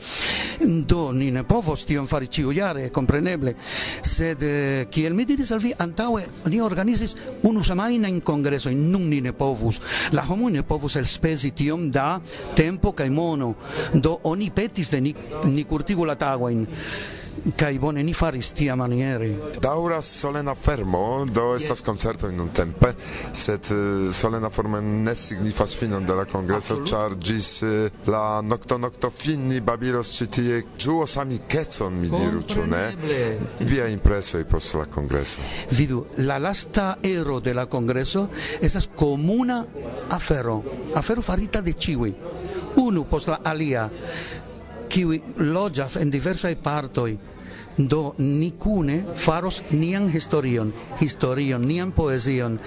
S2: Do ni ne povos tion fari ĉiujare, kompreneble. Sed eh, kiel mi diris al vi antaŭe, ni organizis unu semajnajn kongresojn, nun ni ne povus. La homoj ne povus elspezi tiom da tempo kaj mono. Do oni petis de ni, ni kurtigu la tagojn. Kai bone ni faris tia maniere
S5: Dauras solena fermo, do estas in un tempe, sed eh, solena forma ne signifas finon de la congreso, char gis eh, la nocto nocto finni babilos ci tie giuos amicetson, mi diru, ciu ne? Via impresoi post la congreso.
S2: Vidu, la lasta ero de la congreso esas comuna afero, afero farita de ciui, unu post la alia, kiuj loĝas en diversaj partoj do ni kune faros nian historion, historion, nian poezion,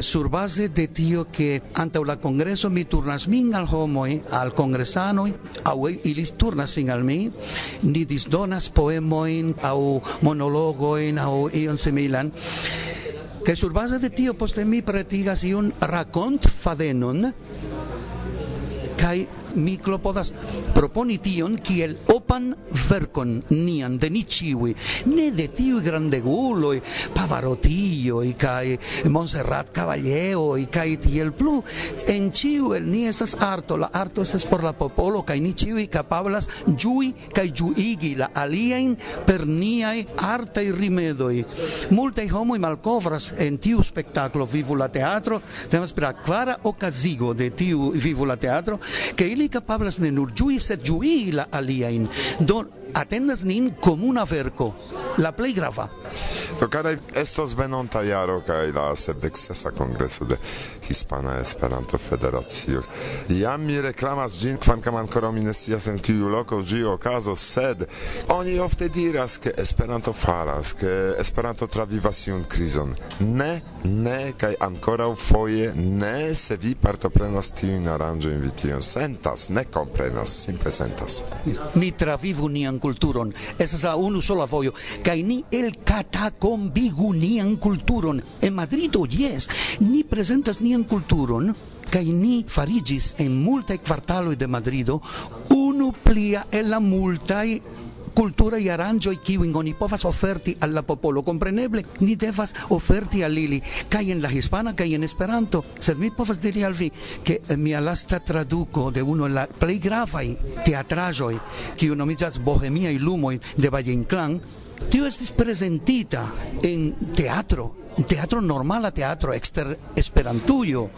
S2: sur base de tio che anta la congreso mi turnas min al homoi, al congresanoi, au ilis turnas sin al mi, ni disdonas poemoin, au monologoin, au ion similan, che sur base de tio poste mi pretigas iun racont fadenon, kai mi klopodas proponi tion kiel opan verkon nian de ni ĉiuj, ne de tiuj grandeguloj, Pavarotioj kaj Montserrat Caballeoj kaj tiel plu. En ĉiu el ni estas arto, la arto estas por la popolo kaj ni ĉiuj kapablas ĝui kaj ĝuigi la aliajn per niaj artaj rimedoj. Multaj homoj malkovras en tiu spektaklo Vivu la teatro, temas pri la kvara okazigo de tiu Vivu la teatro, ke ili capablas ne nur ĝui, sed ĝui la aliajn. Do atendas nin comuna verko, la plej grava.
S5: Do karaj estos venonta jaro kaj la sepdek sesa kongreso de Hispana Esperanto Federacio. Jam mi reklamas ĝin kvankam ankoraŭ mi ne scias en kiu loko ĝi okazos, sed oni ofte diras ke Esperanto faras, ke Esperanto travivas iun krizon. Ne, ne kaj ankoraŭ foje ne se vi partoprenas tiujn aranĝojn vi tion sentas, ne komprenas, simple sentas.
S2: Ni travivu nian kulturon. Estas la unu sola vojo kaj ni el katakombigu nian kulturon. En Madrido jes, ni prezentas nian kulturon kaj ni farigis en multaj kvartaloj de Madrido unu plia el la multaj cultura y aranjoi kiwin oni povas oferti al la popolo compreneble ni devas oferti al ili kaj en la hispana kaj en esperanto. Sed mi povas diri al vi ke mia lasta traduko de uno el la plej gravaj teatraĵoj kiu nomiĝas Bohemiaj lumoj de Valle Inclán. Tio estis prezentita en teatro teatro normala teatro exter esperantujo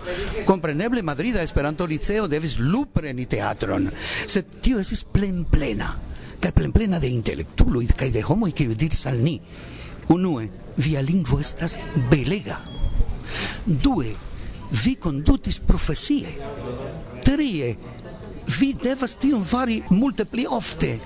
S2: compreneble Madrida Esperanto Liceo devis lupreni teatron sed tio estis plen plena kaj plenplena de intelektuloj kaj de homoj kiuj diris al ni unue via lingvo estas belega. Due vi kondutis profesie. Trie vi devas tion fari multe pli ofte.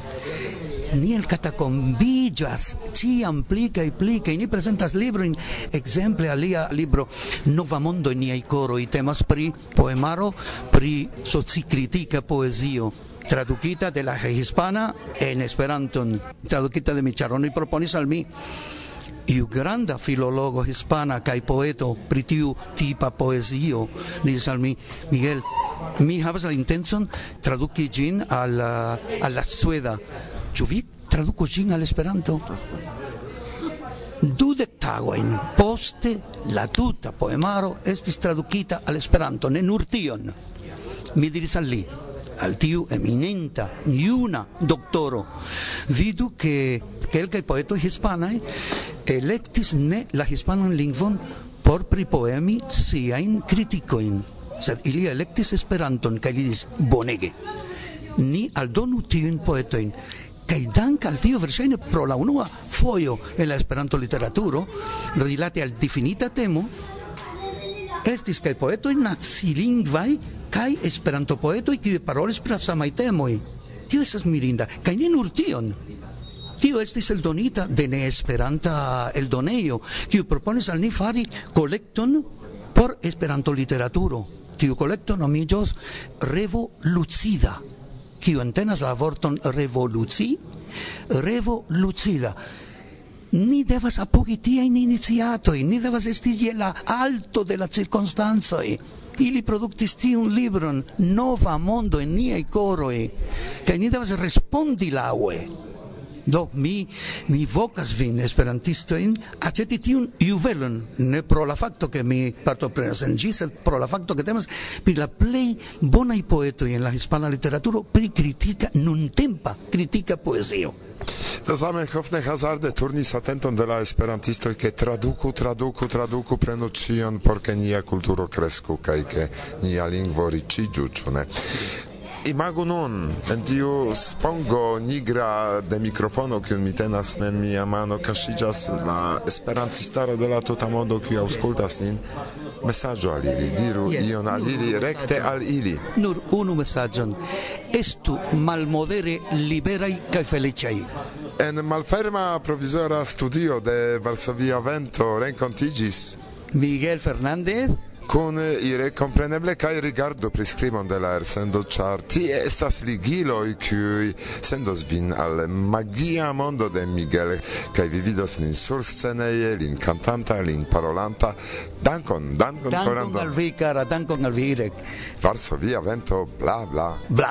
S2: Ni el catacombillas ciam pli kaj pli kaj ni presentas librojn ekzemple alia libro Nova mondo en niaj koroj temas pri poemaro pri socikritika poezio tradukita de la hispana en esperanton tradukita de mi oni proponis al mi iu granda filologo hispana kai poeto pri tiu tipa poesio diris al mi Miguel mi havas la intenson traduki gin al al la sueda. Ĉu vi traduku gin al esperanto dudek tagojn. Poste la tuta poemaro estis tradukita al esperanto ne nur tion. Mi diris al li al tiu eminenta iuna doktoro. Vidu ke kelkaj poetoj hispanaj elektis ne la hispanan lingvon por pripoemi siajn kritikojn, sed ili elektis Esperanton kaj li diris bonege. Ni aldonu tiujn poetojn kaj dank al tio verŝajne pro la unua fojo en la Esperanto literaturo rilate al difinita temo estis kaj poetoj nacilingvaj kai esperanto poetoj kiuj parolis pri la samaj temoj. Tio estas mirinda kaj ne nur tion. Tio estis eldonita de neesperanta eldonejo, kiu proponis al ni fari kolekton por Esperanto literaturo. Tiu kolekto nomiĝos Revolucida, kiu entenas la vorton revoluci, revolucida. Ni devas apogi tiajn iniciatoj, ni devas esti je la alto de la cirkonstancoj ili produktis tiun libron nova mondo en niaj koroj kaj ni devas respondi laŭe. Do mi mi vokas vin esperantistojn aceti tiun juvelon ne pro la facto ke mi partoprenas en ĝi, sed pro la facto ke temas pri la plej bonaj poetoj en la hispana literaturo pri kritika nuntempa kritika poezio.
S5: To Zamenhof ne hazarde turnis atenton de la esperantistoj ke traduku, traduku, traduku prenu ĉion por ke nia kulturo kresku kaj ke nia lingvo riĉiĝu, ĉu ne? imagu nun en tiu spongo nigra de mikrofono kiun mi tenas en mia mano kaŝiĝas la esperantistaro de la tuta mondo kiu aŭskultas nin. Mesaĝo al ili. Diru
S2: yes.
S5: ion al ili rekte al ili.
S2: Nur unu mesaĝon. Estu malmodere liberaj kaj feliĉaj.
S5: En malferma provizora studio de Varsovia Vento renkontiĝis.
S2: Miguel Fernández
S5: kun ire kompreneble kaj rigardu priskribon de la elsendo, ĉar tie estas ligiloj kiuj sendos vin al magia mondo de Miguel kaj vi vidos lin sursceneje, lin kantanta, lin parolanta. Dankon, dankon,
S2: dankon al vi, cara dankon al vi, Irek.
S5: Varsovia vento, bla, bla.
S2: Bla.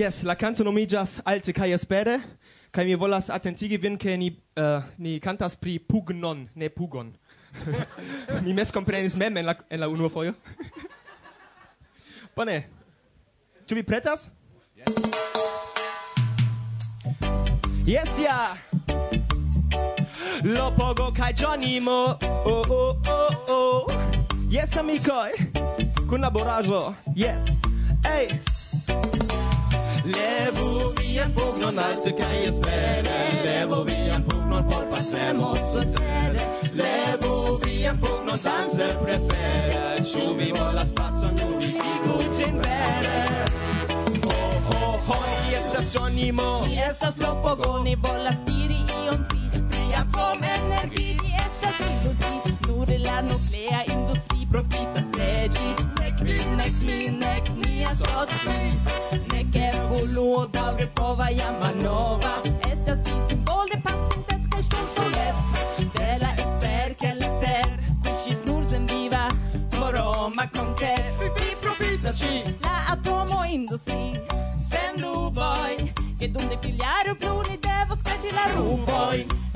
S3: Yes, la canto nomigas Alte kaj espere kaj mi volas atentigi vin ke ni uh, ni cantas pri pugnon, ne pugon. <laughs> mi meskomprenis mem en la en la unua fojo. Bone. Ĉu vi pretas? Yes. Yes, ja. Yeah. Lopogo kaj Johnny Mo. Oh, oh, oh, oh. Yes, amikoj. Kun laboraĵo. Yes. Hey. speranze che io spere levo via un po' non por passemo su tre levo via un po' non prefere ciu mi vola spazio ognuno di figu in vere oh oh oh i estas sonimo
S9: i estas lopogo ni volas diri ion pli
S3: plia
S9: com energi i estas iludi nur la nuclea industri profitas de ĝi nek mi nek mi nek nia soci Luo daŭre prova jam malnova Estas vi simbole pasintas kaj ŝpensojec De la esper ke leter kuŝis nur senviva
S3: Moroma konker Vi profitas ŝi
S9: la atomo industri.
S3: Sen ruboj
S9: Ke dum de briljaru plu ni devos kredi la
S3: ruboj.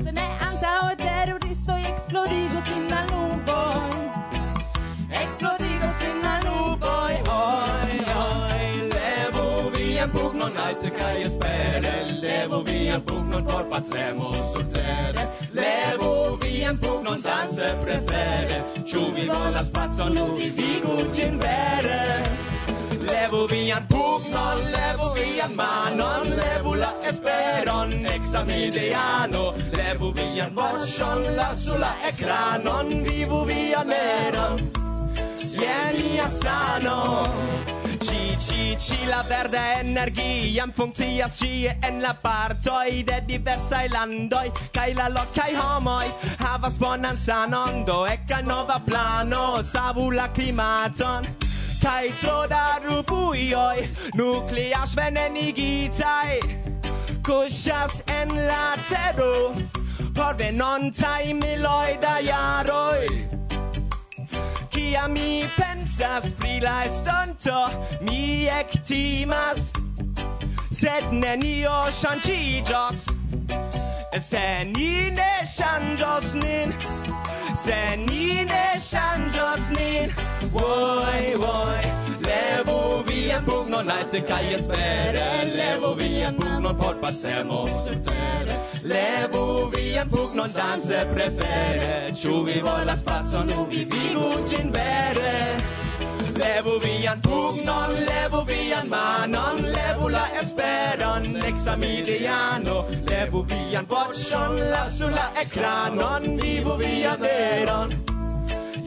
S3: via un non torpazzemo sul tere. Levo via un pug, non danze prefere. Ciù vi la spazio, non vi figo in vere. Levo via un pug, non levo via ma non levo la esperon examideano. Levo via un boccion, la sulla ecra, non vivo via neron. Vieni a sano. Ci, ci la verda energiam funkcias ĉie en la partoj de diversaj landoj kai la lokaj homoj havas bonan sanon do eka nova plano savu la klimaton kai tro da rubuioi nukleaĵ venenigitaj kushas en la tero por venontai miloi da jaroi pensas pri la estonto mi ektimas. Sed nenio ŝanĝiĝos. Se ni ne ŝanĝos nin se ni ne ŝanĝos nin oj oj levu vian pugnon alte kaj espere levu vian pugnon por pasemo surtere levu vian pugnon danse prefere ĉu vi volas pacon nu vivigu ĝin vere? Levu vian pugnon, levu vian manon, levu la esperon, examidiano. Levu vian voĉon, lasu la ekranon, vivu via veron.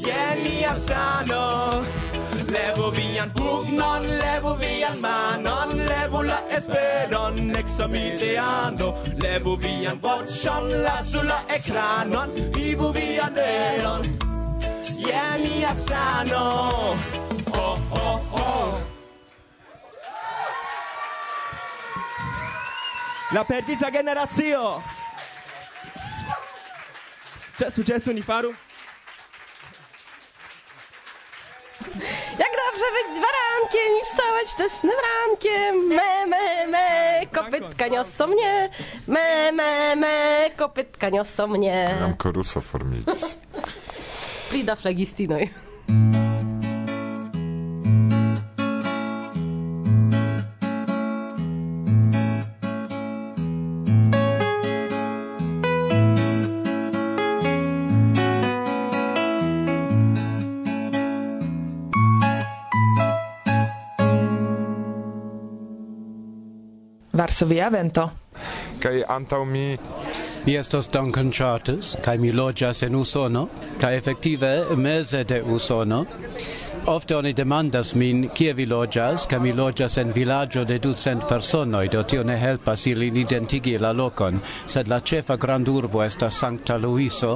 S3: Jen sano. Levu vian pugnon, levu vian manon, levu la esperon, examideando. Levu vian voĉon, lasu la ekranon, vivu vian veron. Jen sano. Oh, oh, oh La perdita generazio C'è successo ni faru?
S4: Jak dobrze być barankiem i wstawać wczesnym rankiem. Me, me, me, kopytka niosą mnie. Me, me, me, kopytka niosą mnie.
S5: Nam koruso formiĝis.
S4: Frida flagistinoj.
S12: Varsovia vento.
S5: Kaj antaŭ mi
S14: Mi estas Duncan Charters, kaj mi loĝas en Usono, kaj efektive meze de Usono. Ofte oni demandas min kie vi loĝas, kaj mi loĝas en vilaĝo de ducent personoj, do tio ne helpas ilin identigi la lokon, sed la ĉefa grandurbo estas Sankta Luiso,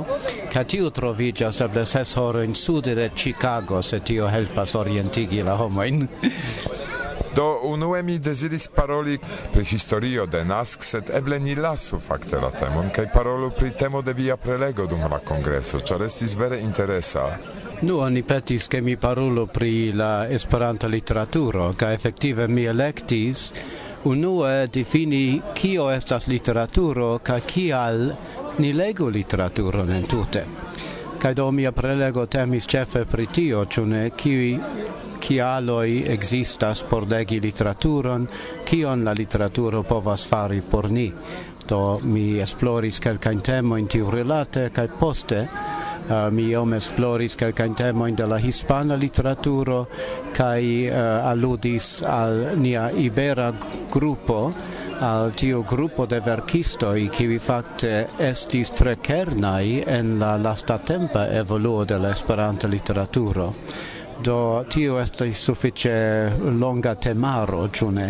S14: kaj tiu troviĝas eble ses horojn sude de Chicago, se tio helpas orientigi la homojn.
S5: Do unue mi deziris paroli pri historio de Nask, sed eble ni lasu fakte la temon kaj parolu pri temo de via prelego dum la kongreso, ĉar estis vere interesa.
S14: Nu, oni petis che mi parolo pri la esperanta literaturo, ca effettive mi electis unue defini kio estas literaturo ca kial ni legu literaturon entute. Ca do mia prelego temis cefe pri tio, cune kiui kialoi existas por legi literaturon, kion la literaturo povas fari por ni. Do mi esploris kelkajn temojn tiu rilate kaj poste Uh, mi iom esploris kelkajn temoin de la hispana literaturo kaj eh, uh, alludis al nia ibera gruppo, al tiu gruppo de verkistoi kiwi fakte estis tre kernai en la lasta tempa evoluo de la Esperanta literaturo do tio estas suffice longa temaro ĉu ne?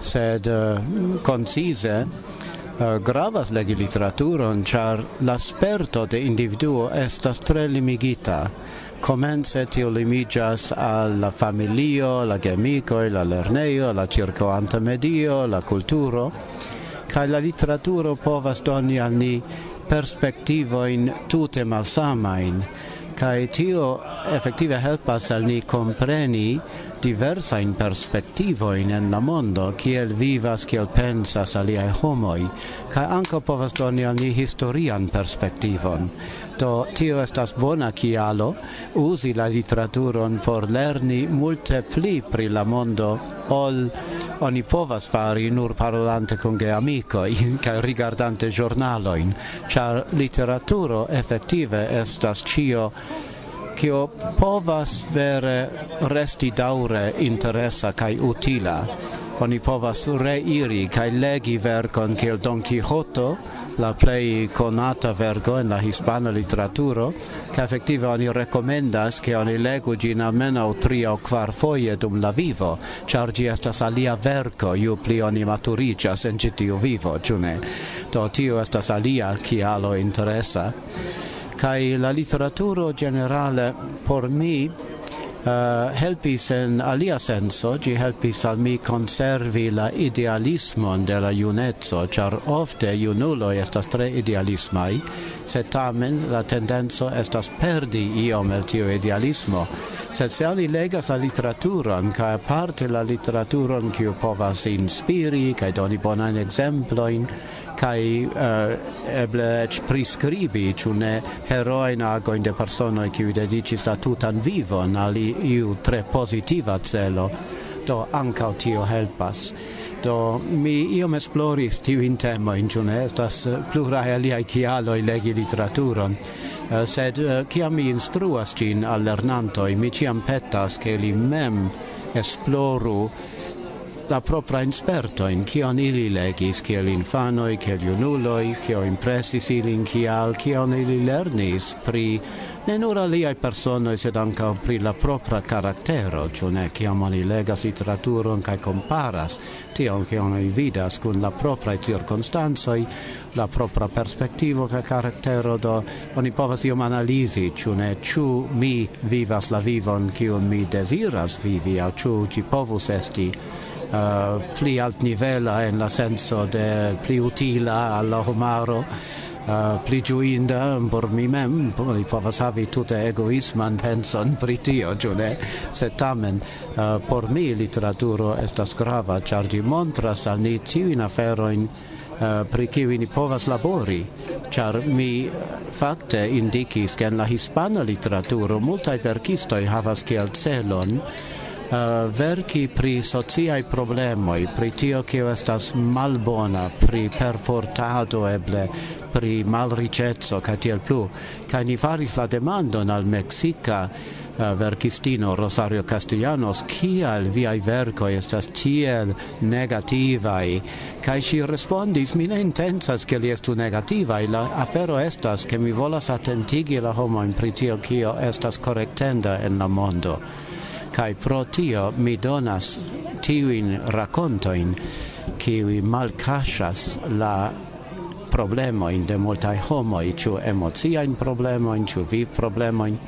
S14: Sed uh, concise uh, gravas legi literaturon char la sperto de individuo estas tre limigita. Comence tio limigas al la familio, la gemicoi, la lerneio, la circoanta medio, la culturo, ca la literaturo povas doni al ni perspectivoin tute malsamain, kai tio effektive helpas al ni compreni diversa in perspektivo in la mondo kiel vivas kiel pensas aliaj homoj kai anko povas doni al ni historian perspektivon. Do tio estas bona kialo. Uzi la literaturon por lerni multe pli pri la mondo. Ol oni povas fari nur parolante con ge amicoi <laughs> ca rigardante giornaloin, char literaturo effettive estas cio cio povas vere resti daure interesa kai utila. Oni povas reiri kai legi verkon kiel Don Quixoto, la plei conata vergo en la hispana literaturo, ca efektive oni recomendas che oni legu gin almeno tri o quar foje dum la vivo, char gi estas alia verco, iu pli oni maturiĝas en citiu vivo, ĉu? Do tio estas alia kialo interesa. Kaj la literaturo generale por mi uh, helpis en alia senso, gi helpis al mi conservi la idealismon de la junezzo, char ofte junuloi estas tre idealismai, se tamen la tendenzo estas perdi iom el tio idealismo. Sed se oni legas la literaturon, ca aparte la literaturon kiu povas inspiri, ca doni bonan exemploin, kai uh, eble ec prescribi ĉu ne heroin agojn de personoj kiuj dediĉis la tutan vivon al iu tre pozitiva celo. Do ankaŭ tio helpas. Do mi iom esploris in temojn ĉu ne estas pluraj aliaj kialoj legi literaturon. Uh, sed eh, uh, kiam mi instruas ĝin al lernantoj mi ĉiam petas ke li mem esploru la propra insperto in kion ili legis kiel infanoi, kiel junuloi, kio impressis ilin kial, kion ili lernis pri ne nur aliai personoi, sed anca pri la propra caractero, ciu ne ciam oni legas literaturon kai comparas tion cion oni vidas kun la propria circunstanzoi, la propra perspectivo cae caractero, do oni povas iom analisi, ciu ne ciu mi vivas la vivon cium mi desiras vivi, au ciu ci povus esti uh, pli alt nivela en la senso de pli utila alla homaro Uh, pli giuinda por mi mem, li povas havi tute egoisman penson pri tio, giu ne? Tamen, uh, por mi literaturo estas grava, char ĝi montras al ni tiuin aferoin Uh, pri kiu ni povas labori, char mi fakte indikis ke en la hispana literaturo multaj verkistoj havas kiel celon uh, verki pri sociai problemoi, pri tio kio estas malbona, pri perfortado eble, pri malricezzo, ca tiel plu. Ca ni faris la demandon al Mexica uh, eh, verkistino Rosario Castellanos kial viai verkoj estas tiel negativaj kaj ŝi respondis mi ne intencas ke li estu negativaj la afero estas ke mi volas atentigi la homojn pri tio kio estas korektenda en la mondo kai pro tio mi donas tiuin racontoin kiwi malcasas la problemo in de multai homo ciu emozia in problemo in chu viv problemo in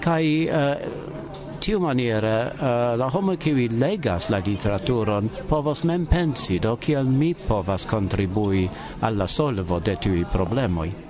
S14: kai eh, uh, tiu maniera uh, eh, la homo kiwi legas la literaturon povas mem pensi do kiel mi povas kontribui alla solvo de tiui problemoi